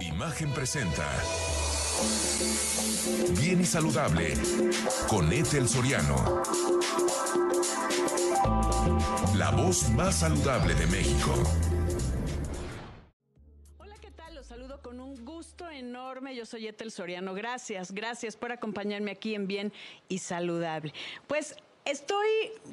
Imagen presenta. Bien y saludable con Ethel Soriano. La voz más saludable de México. Hola, ¿qué tal? Los saludo con un gusto enorme. Yo soy Ethel Soriano. Gracias, gracias por acompañarme aquí en Bien y Saludable. Pues Estoy,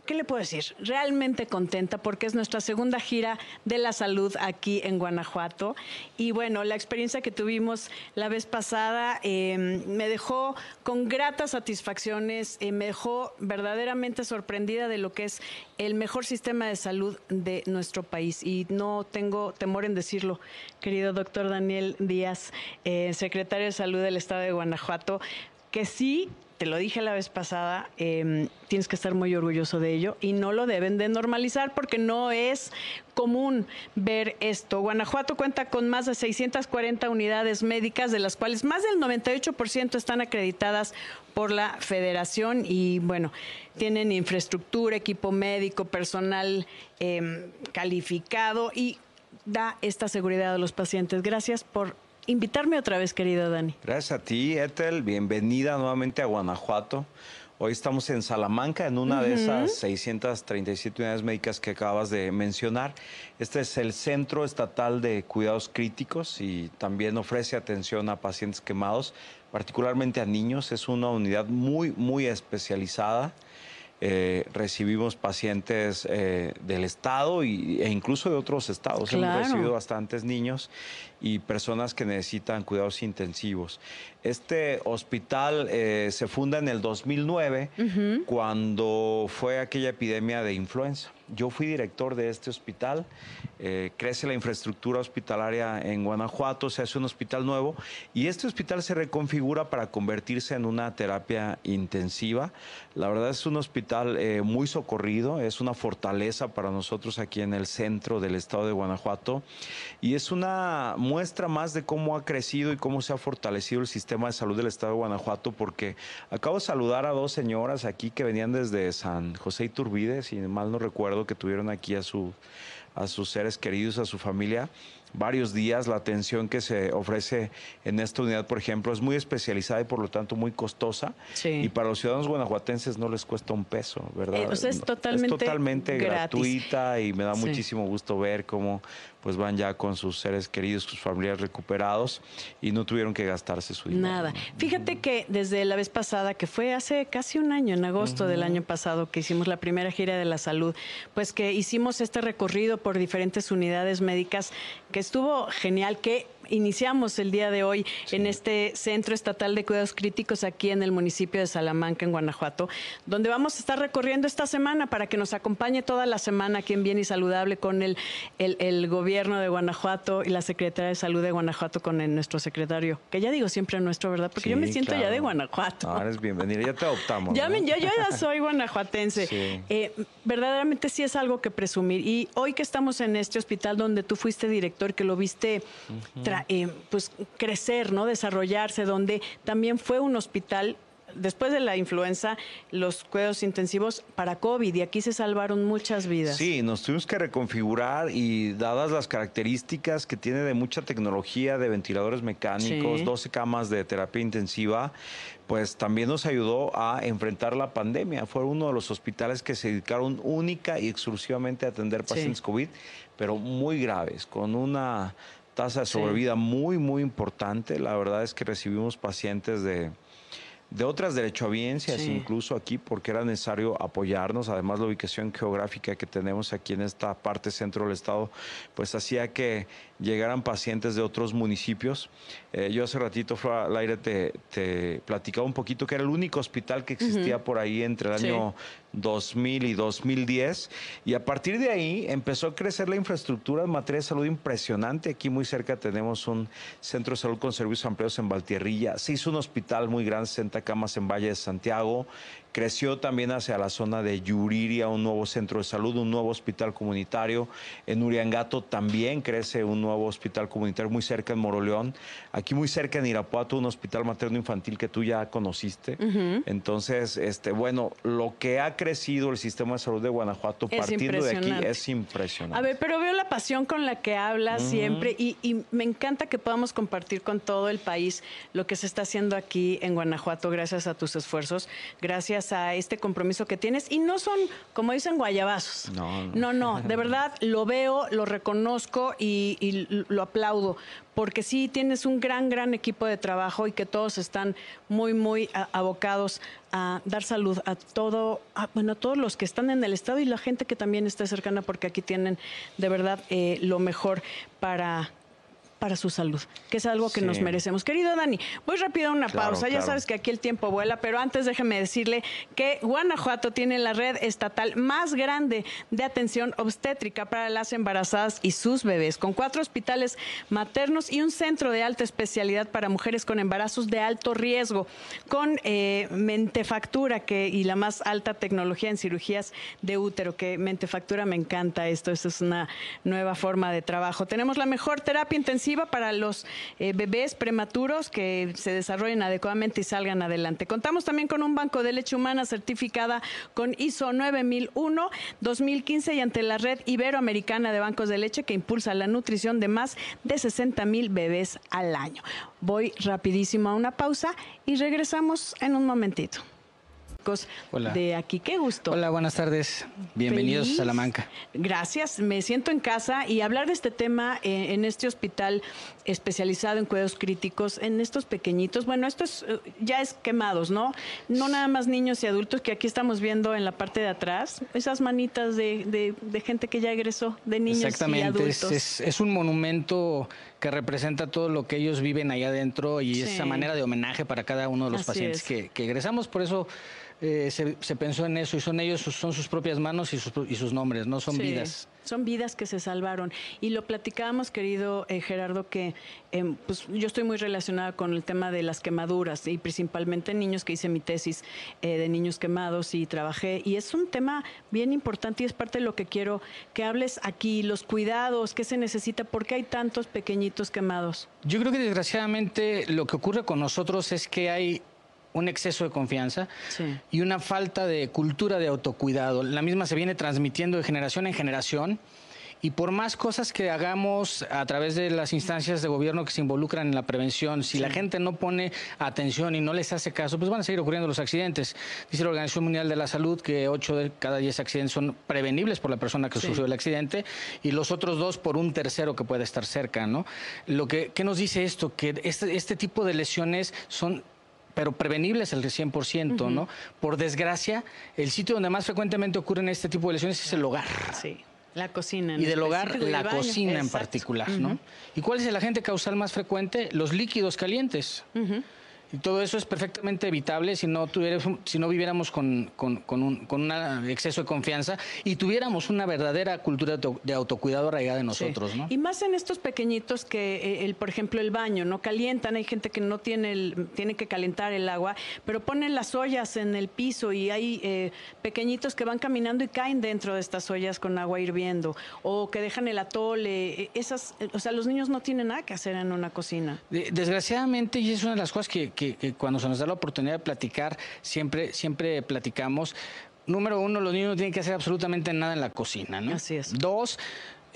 ¿qué le puedo decir? Realmente contenta porque es nuestra segunda gira de la salud aquí en Guanajuato. Y bueno, la experiencia que tuvimos la vez pasada eh, me dejó con gratas satisfacciones, eh, me dejó verdaderamente sorprendida de lo que es el mejor sistema de salud de nuestro país. Y no tengo temor en decirlo, querido doctor Daniel Díaz, eh, secretario de Salud del Estado de Guanajuato, que sí te lo dije la vez pasada, eh, tienes que estar muy orgulloso de ello y no lo deben de normalizar porque no es común ver esto. Guanajuato cuenta con más de 640 unidades médicas, de las cuales más del 98% están acreditadas por la federación y bueno, tienen infraestructura, equipo médico, personal eh, calificado y da esta seguridad a los pacientes. Gracias por invitarme otra vez, querido Dani. Gracias a ti, Ethel. Bienvenida nuevamente a Guanajuato. Hoy estamos en Salamanca, en una de esas 637 unidades médicas que acabas de mencionar. Este es el Centro Estatal de Cuidados Críticos y también ofrece atención a pacientes quemados, particularmente a niños. Es una unidad muy, muy especializada. Eh, recibimos pacientes eh, del estado y, e incluso de otros estados. Claro. Hemos recibido bastantes niños y personas que necesitan cuidados intensivos. Este hospital eh, se funda en el 2009 cuando fue aquella epidemia de influenza. Yo fui director de este hospital, eh, crece la infraestructura hospitalaria en Guanajuato, se hace un hospital nuevo y este hospital se reconfigura para convertirse en una terapia intensiva. La verdad es un hospital eh, muy socorrido, es una fortaleza para nosotros aquí en el centro del estado de Guanajuato y es una muestra más de cómo ha crecido y cómo se ha fortalecido el sistema de salud del estado de Guanajuato porque acabo de saludar a dos señoras aquí que venían desde San José Iturbide, si mal no recuerdo que tuvieron aquí a, su, a sus seres queridos, a su familia, varios días. La atención que se ofrece en esta unidad, por ejemplo, es muy especializada y por lo tanto muy costosa. Sí. Y para los ciudadanos guanajuatenses no les cuesta un peso, ¿verdad? Eh, o sea, es totalmente Es totalmente gratuita y me da Sí. muchísimo gusto ver cómo pues van ya con sus seres queridos, sus familiares recuperados y no tuvieron que gastarse su dinero. Nada. Fíjate que desde la vez pasada, que fue hace casi un año, en agosto del año pasado, que hicimos la primera gira de la salud, pues que hicimos este recorrido por diferentes unidades médicas, que estuvo genial, que iniciamos el día de hoy en este Centro Estatal de Cuidados Críticos aquí en el municipio de Salamanca, en Guanajuato, donde vamos a estar recorriendo esta semana para que nos acompañe toda la semana aquí en Bien y Saludable con el, el, el gobierno de Guanajuato y la Secretaría de Salud de Guanajuato con el- nuestro secretario, que ya digo siempre nuestro, ¿verdad? Porque yo me siento ya de Guanajuato. Ah, eres bienvenida, ya te adoptamos. Ya yo, yo ya soy guanajuatense. Sí. Eh, verdaderamente sí es algo que presumir. Y hoy que estamos en este hospital donde tú fuiste director, que lo viste eh, pues crecer, ¿no? Desarrollarse, donde también fue un hospital. Después de la influenza, los cuidados intensivos para COVID, y aquí se salvaron muchas vidas. Sí, nos tuvimos que reconfigurar y dadas las características que tiene de mucha tecnología, de ventiladores mecánicos, Sí. 12 camas de terapia intensiva, pues también nos ayudó a enfrentar la pandemia. Fue uno de los hospitales que se dedicaron única y exclusivamente a atender Sí. pacientes COVID, pero muy graves, con una tasa de Sí. sobrevida muy, muy importante. La verdad es que recibimos pacientes de de otras derechohabiencias, Sí. incluso aquí, porque era necesario apoyarnos. Además, la ubicación geográfica que tenemos aquí en esta parte centro del estado, pues hacía que llegaran pacientes de otros municipios. Eh, yo hace ratito, al aire te, te platicaba un poquito que era el único hospital que existía por ahí entre el Sí. Año 2000 y 2010. Y a partir de ahí empezó a crecer la infraestructura en materia de salud impresionante. Aquí muy cerca tenemos un centro de salud con servicios amplios en Valtierrilla. Se hizo un hospital muy grande, 60 camas en Valle de Santiago. Creció también hacia la zona de Yuriria un nuevo centro de salud, un nuevo hospital comunitario. En Uriangato también crece un nuevo hospital comunitario muy cerca en Moroleón. Aquí muy cerca en Irapuato un hospital materno infantil que tú ya conociste. Entonces, este, bueno, lo que ha crecido el sistema de salud de Guanajuato Es partiendo de aquí es impresionante. A ver, pero veo la pasión con la que hablas siempre y, y me encanta que podamos compartir con todo el país lo que se está haciendo aquí en Guanajuato gracias a tus esfuerzos, gracias a este compromiso que tienes. Y no son, como dicen, guayabazos. No, no. no, no, de verdad lo veo, lo reconozco y, y lo aplaudo. Porque sí tienes un gran, gran equipo de trabajo y que todos están muy, muy abocados a dar salud a todo, a, bueno, a todos los que están en el estado y la gente que también está cercana, porque aquí tienen de verdad eh, lo mejor para para su salud, que es algo que Sí. nos merecemos. Querido Dani, voy rápido a una Claro, pausa. Ya sabes que aquí el tiempo vuela, pero antes déjeme decirle que Guanajuato tiene la red estatal más grande de atención obstétrica para las embarazadas y sus bebés, con cuatro hospitales maternos y un centro de alta especialidad para mujeres con embarazos de alto riesgo, con eh, mentefactura que, y la más alta tecnología en cirugías de útero, que mentefactura me encanta esto, esto es una nueva forma de trabajo. Tenemos la mejor terapia intensiva para los eh, bebés prematuros que se desarrollen adecuadamente y salgan adelante. Contamos también con un banco de leche humana certificada con ISO 9001 2015 y ante la red iberoamericana de bancos de leche que impulsa la nutrición de más de 60 mil bebés al año. Voy rapidísimo a una pausa y regresamos en un momentito. Hola. De aquí, qué gusto. Hola, buenas tardes. Bienvenidos Feliz. a Salamanca. Gracias, me siento en casa y hablar de este tema eh, en este hospital especializado en cuidados críticos, en estos pequeñitos, bueno, esto es, eh, ya es quemados, ¿no? No nada más niños y adultos que aquí estamos viendo en la parte de atrás, esas manitas de, de- de gente que ya egresó, de niños y Exactamente. Es, adultos. es- es un monumento que representa todo lo que ellos viven allá adentro y Sí. esa manera de homenaje para cada uno de los Así pacientes es. que, que egresamos. Por eso eh, se, se pensó en eso y son ellos, son sus propias manos y sus, y sus nombres, no son Sí, vidas. Son vidas que se salvaron. Y lo platicábamos, querido eh, Gerardo, que em, pues, yo estoy muy relacionada con el tema de las quemaduras y principalmente en niños que hice mi tesis eh, de niños quemados y trabajé. Y es un tema bien importante y es parte de lo que quiero que hables aquí, los cuidados, qué se necesita, por qué hay tantos pequeñitos quemados. Yo creo que desgraciadamente lo que ocurre con nosotros es que hay un exceso de confianza Sí. y una falta de cultura de autocuidado. La misma se viene transmitiendo de generación en generación y por más cosas que hagamos a través de las instancias de gobierno que se involucran en la prevención, si la gente no pone atención y no les hace caso, pues van a seguir ocurriendo los accidentes. Dice la Organización Mundial de la Salud que 8 de cada 10 accidentes son prevenibles por la persona que Sí. sufrió el accidente y los otros dos por un tercero que puede estar cerca, ¿no? Lo que ¿qué nos dice esto que este, este tipo de lesiones son pero prevenibles al 100%, ¿no? Por desgracia, el sitio donde más frecuentemente ocurren este tipo de lesiones es el hogar. Sí. La cocina. en Y del hogar, y la el baño. cocina en particular, ¿no? ¿Y cuál es el agente causal más frecuente? Los líquidos calientes. Y todo eso es perfectamente evitable si no, tuviéramos, si no viviéramos con, con, con un con una exceso de confianza y tuviéramos una verdadera cultura de auto- de autocuidado arraigada en Sí. nosotros, ¿no? Y más en estos pequeñitos que, eh, el, por ejemplo, el baño, no calientan, hay gente que no tiene, el, tiene que calentar el agua, pero ponen las ollas en el piso y hay eh, pequeñitos que van caminando y caen dentro de estas ollas con agua hirviendo, o que dejan el atole, eh, esas, eh, o sea, los niños no tienen nada que hacer en una cocina. De- Desgraciadamente, y es una de las cosas que, que- que cuando se nos da la oportunidad de platicar, siempre, siempre platicamos. Número uno, los niños no tienen que hacer absolutamente nada en la cocina, ¿no? Así es. Dos,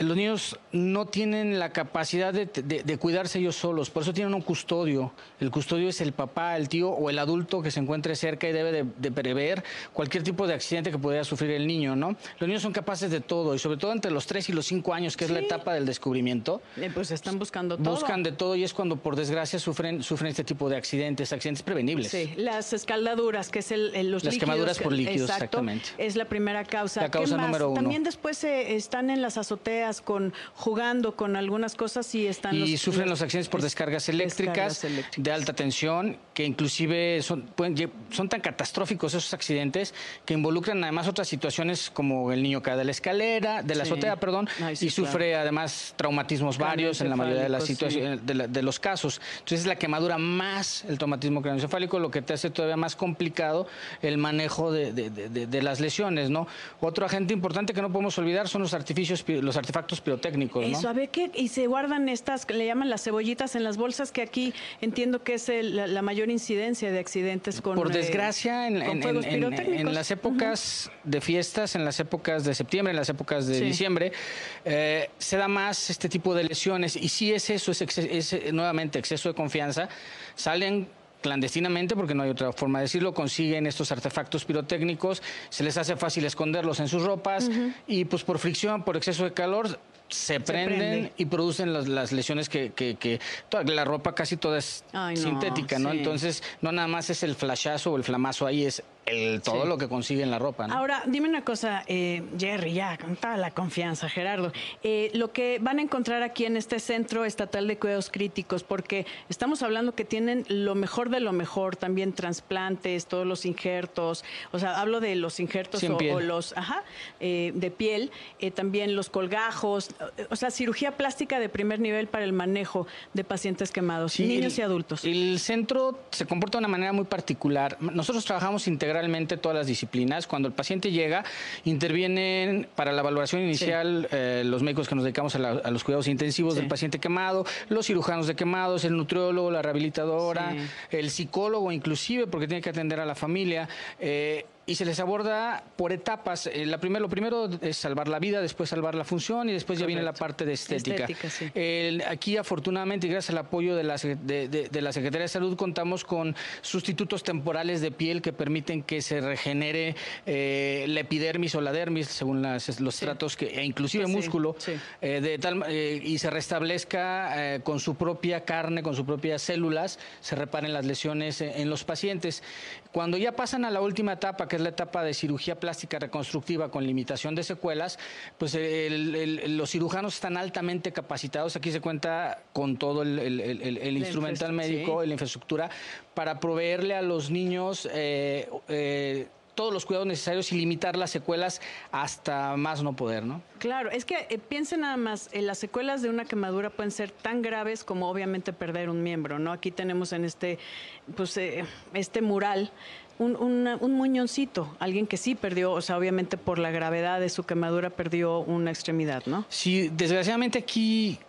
los niños no tienen la capacidad de, de- de cuidarse ellos solos, por eso tienen un custodio. El custodio es el papá, el tío o el adulto que se encuentre cerca y debe de, de prever cualquier tipo de accidente que pudiera sufrir el niño, ¿no? Los niños son capaces de todo y sobre todo entre los 3 y los 5 años, que es la Sí. etapa del descubrimiento. Eh, pues están buscando todo. Buscan de todo y es cuando por desgracia sufren, sufren este tipo de accidentes, accidentes prevenibles. Sí, las escaldaduras, que es el, los Las líquidos. quemaduras por líquidos, exacto, exactamente. Es la primera causa. La ¿Qué causa número uno. También después eh, están en las azoteas con jugando con algunas cosas y están Y los- sufren los accidentes por es- descargas eléctricas, descargas eléctricas. de alta tensión, que inclusive son, pueden lle- son tan catastróficos esos accidentes que involucran además otras situaciones como el niño cae de la escalera, de la Sí. azotea, perdón, Ay, sí, y sufre además traumatismos varios en la mayoría de las encefálico, sí. situaciones, de, la- de los casos. Entonces es la quemadura más el traumatismo craneoencefálico, lo que te hace todavía más complicado el manejo de, las lesiones, ¿no? Otro agente importante que no podemos olvidar son los artificios, los artificios artefactos pirotécnicos. Eso, a ver qué, y se guardan estas, le llaman las cebollitas en las bolsas, que aquí entiendo que es la, mayor incidencia de accidentes con. Por eh, desgracia, en, en, las épocas de fiestas, en las épocas de septiembre, en las épocas de diciembre, eh, se da más este tipo de lesiones. Y si es eso, es, es nuevamente exceso de confianza, salen clandestinamente, porque no hay otra forma de decirlo, consiguen estos artefactos pirotécnicos, se les hace fácil esconderlos en sus ropas y pues por fricción, por exceso de calor, se, prenden y producen las, lesiones que, que, toda, la ropa casi toda es sintética, ¿no? Entonces, no nada más es el flashazo o el flamazo ahí, es el, todo lo que consigue en la ropa. ¿no? Ahora, dime una cosa, eh, Jerry, ya, con toda la confianza, Gerardo. Eh, lo que van a encontrar aquí en este Centro Estatal de Cuidados Críticos, porque estamos hablando que tienen lo mejor de lo mejor, también trasplantes, todos los injertos, o sea, hablo de los injertos o, los, ajá, eh, de piel, también los colgajos, o sea, cirugía plástica de primer nivel para el manejo de pacientes quemados, niños y adultos. El centro se comporta de una manera muy particular. Nosotros trabajamos integralmente realmente todas las disciplinas. Cuando el paciente llega, intervienen para la valoración inicial eh, los médicos que nos dedicamos a, los cuidados intensivos del paciente quemado, los cirujanos de quemados, el nutriólogo, la rehabilitadora, el psicólogo inclusive, porque tiene que atender a la familia. Eh, y se les aborda por etapas. Eh, la lo primero es salvar la vida, después salvar la función y después ya viene la parte de estética. aquí, afortunadamente, y gracias al apoyo de la, de, la Secretaría de Salud, contamos con sustitutos temporales de piel que permiten que se regenere eh, la epidermis o la dermis, según los tratos, que, e inclusive músculo, eh, de tal, y se restablezca con su propia carne, con sus propias células, se reparen las lesiones en los pacientes. Cuando ya pasan a la última etapa, que es la etapa de cirugía plástica reconstructiva con limitación de secuelas, pues los cirujanos están altamente capacitados. Aquí se cuenta con todo el, instrumental médico, la infraestructura, para proveerle a los niños eh, eh, todos los cuidados necesarios y limitar las secuelas hasta más no poder, ¿no? Claro, es que eh, piensen nada más, las secuelas de una quemadura pueden ser tan graves como obviamente perder un miembro, ¿no? Aquí tenemos en este, pues, este mural un, muñoncito, alguien que sí perdió, o sea, obviamente por la gravedad de su quemadura perdió una extremidad, ¿no? Sí, desgraciadamente aquí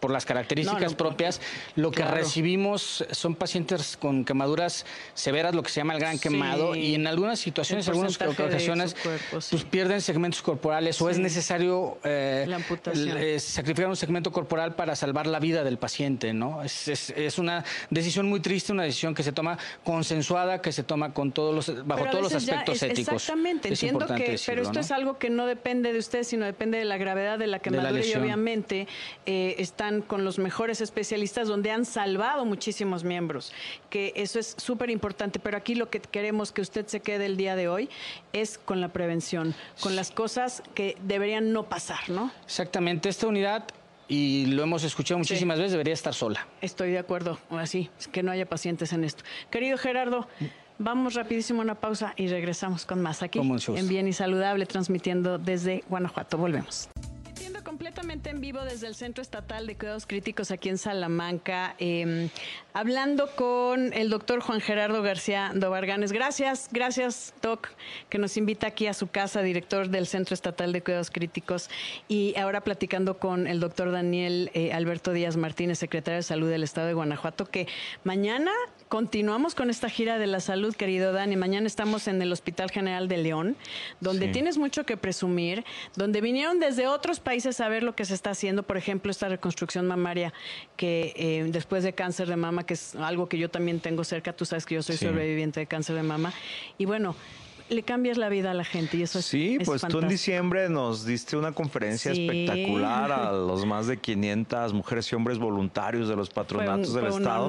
por las características propias, lo que recibimos son pacientes con quemaduras severas, lo que se llama el gran quemado, y en algunas situaciones, en algunas ocasiones, pues pierden segmentos corporales o es necesario eh, eh, sacrificar un segmento corporal para salvar la vida del paciente, ¿no? Es, es, una decisión muy triste, una decisión que se toma consensuada, que se toma con todos los, bajo todos los aspectos éticos. Exactamente, entiendo que, pero esto es algo que no depende de usted, sino depende de la gravedad de la quemadura y obviamente eh, está con los mejores especialistas donde han salvado muchísimos miembros, que eso es súper importante, pero aquí lo que queremos que usted se quede el día de hoy es con la prevención, con las cosas que deberían no pasar, ¿no? Exactamente, esta unidad y lo hemos escuchado muchísimas veces, debería estar sola. Estoy de acuerdo, así, que no haya pacientes en esto. Querido Gerardo, vamos rapidísimo a una pausa y regresamos con más aquí en Bien y Saludable, transmitiendo desde Guanajuato. Volvemos completamente en vivo desde el Centro Estatal de Cuidados Críticos aquí en Salamanca, em, hablando con el doctor Juan Gerardo García Dobarganes. Gracias, gracias, Doc, que nos invita aquí a su casa, director del Centro Estatal de Cuidados Críticos. Y ahora platicando con el doctor Daniel eh, Alberto Díaz Martínez, secretario de Salud del Estado de Guanajuato, que mañana continuamos con esta gira de la salud, querido Dani. Mañana estamos en el Hospital General de León, donde tienes mucho que presumir, donde vinieron desde otros países a ver lo que se está haciendo, por ejemplo, esta reconstrucción mamaria, que eh, después de cáncer de mama, que es algo que yo también tengo cerca, tú sabes que yo soy sobreviviente de cáncer de mama, y bueno, le cambias la vida a la gente y eso es Sí, pues tú en diciembre nos diste una conferencia espectacular a los más de 500 mujeres y hombres voluntarios de los patronatos del Estado.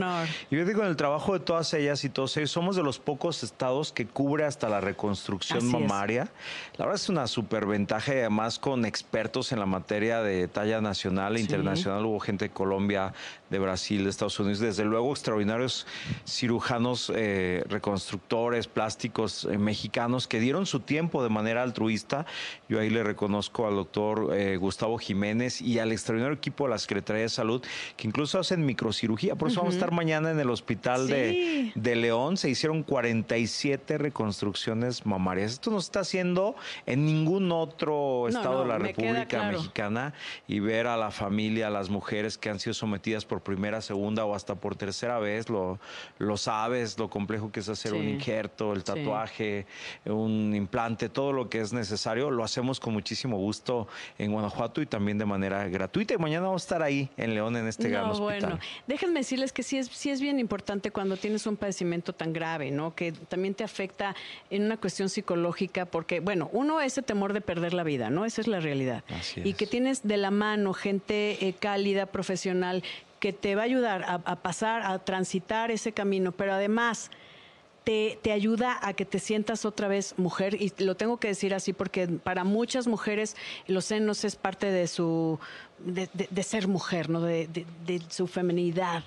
Y yo digo, en el trabajo de todas ellas y todos ellos, somos de los pocos estados que cubre hasta la reconstrucción mamaria. La verdad es una superventaja y además con expertos en la materia de talla nacional e internacional. Hubo gente de Colombia, de Brasil, de Estados Unidos, desde luego extraordinarios cirujanos, eh, reconstructores, plásticos eh, mexicanos mexicanos que dieron su tiempo de manera altruista. Yo ahí le reconozco al doctor eh, Gustavo Jiménez y al extraordinario equipo de la Secretaría de Salud, que incluso hacen microcirugía. Por eso vamos a estar mañana en el hospital de, de León. Se hicieron 47 reconstrucciones mamarias. Esto no se está haciendo en ningún otro estado de la República Mexicana y ver a la familia, a las mujeres que han sido sometidas por primera, segunda o hasta por tercera vez, lo, lo sabes, lo complejo que es hacer un injerto, el tatuaje, un implante, todo lo que es necesario, lo hacemos con muchísimo gusto en Guanajuato y también de manera gratuita. Y mañana vamos a estar ahí en León, en este gran hospital. Bueno, déjenme decirles que sí es, sí es bien importante cuando tienes un padecimiento tan grave, ¿no? Que también te afecta en una cuestión psicológica, porque, bueno, uno, ese temor de perder la vida, ¿no? Esa es la realidad. Y que tienes de la mano gente eh, cálida, profesional, que te va a ayudar a, pasar, a transitar ese camino, pero además te, ayuda a que te sientas otra vez mujer, y lo tengo que decir así porque para muchas mujeres los senos es parte de su de, ser mujer, ¿no? De, su feminidad.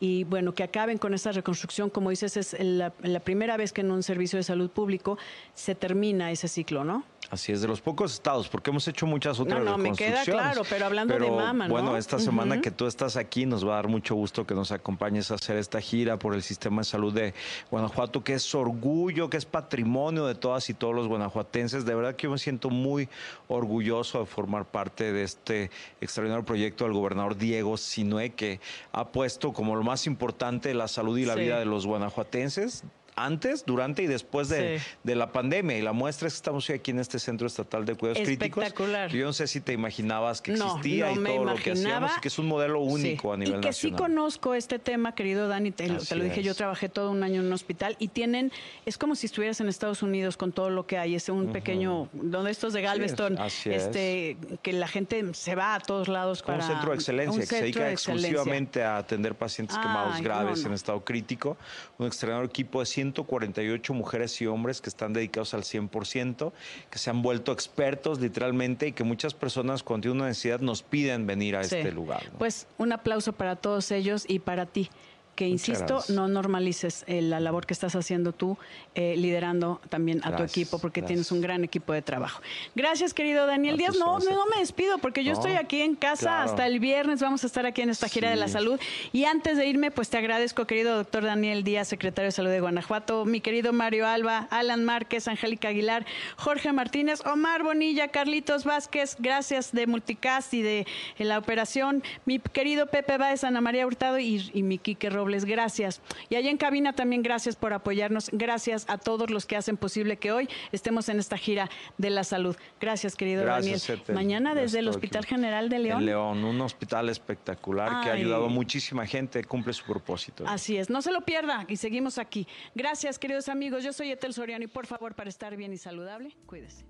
Y bueno, que acaben con esa reconstrucción, como dices, es la primera vez que en un servicio de salud público se termina ese ciclo, ¿no? Así es, de los pocos estados, porque hemos hecho muchas otras no, no, me queda claro, pero hablando de mama, ¿no? Bueno, esta semana que tú estás aquí, nos va a dar mucho gusto que nos acompañes a hacer esta gira por el sistema de salud de Guanajuato, que es orgullo, que es patrimonio de todas y todos los guanajuatenses. De verdad que yo me siento muy orgulloso de formar parte de este extraordinario proyecto del gobernador Diego Sinue, que ha puesto como lo más importante la salud y la vida de los guanajuatenses antes, durante y después de, la pandemia. Y la muestra es que estamos aquí en este Centro Estatal de Cuidados Críticos. Yo no sé si te imaginabas que existía y todo lo que hacíamos y que es un modelo único a nivel nacional. Y que sí conozco este tema, querido Dani, te, lo dije, yo trabajé todo un año en un hospital y tienen, es como si estuvieras en Estados Unidos con todo lo que hay, es un pequeño, donde estos de Galveston, este, que la gente se va a todos lados para... Un centro de excelencia que se dedica exclusivamente a atender pacientes quemados graves en estado crítico, un extraordinario equipo de 148 mujeres y hombres que están dedicados al 100%, que se han vuelto expertos literalmente y que muchas personas cuando tienen una necesidad nos piden venir a este lugar. Pues un aplauso para todos ellos y para ti que, insisto, no normalices eh, la labor que estás haciendo tú, eh, liderando también a tu equipo, porque tienes un gran equipo de trabajo. Gracias, querido Daniel Díaz. No, no, me despido, porque yo estoy aquí en casa hasta el viernes. Vamos a estar aquí en esta gira de la salud. Y antes de irme, pues te agradezco, querido doctor Daniel Díaz, secretario de Salud de Guanajuato, mi querido Mario Alba, Alan Márquez, Angélica Aguilar, Jorge Martínez, Omar Bonilla, Carlitos Vázquez, gracias de Multicast y de la operación, mi querido Pepe Báez, Ana María Hurtado y, y mi Quique Robles gracias. Y allá en cabina también gracias por apoyarnos. Gracias a todos los que hacen posible que hoy estemos en esta gira de la salud. Gracias, querido Daniel. Mañana desde el Hospital General de León. León, un hospital espectacular que ha ayudado a muchísima gente, cumple su propósito. Así es, no se lo pierda y seguimos aquí. Gracias, queridos amigos. Yo soy Etel Soriano y por favor, para estar bien y saludable, cuídese.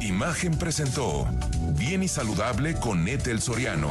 Imagen presentó Bien y Saludable con Etel Soriano